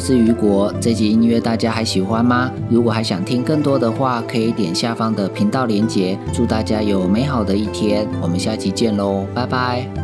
是雨果。这集音乐大家还喜欢吗？如果还想听更多的话，可以点下方的频道连接。祝大家有美好的一天，我们下期见喽，拜拜。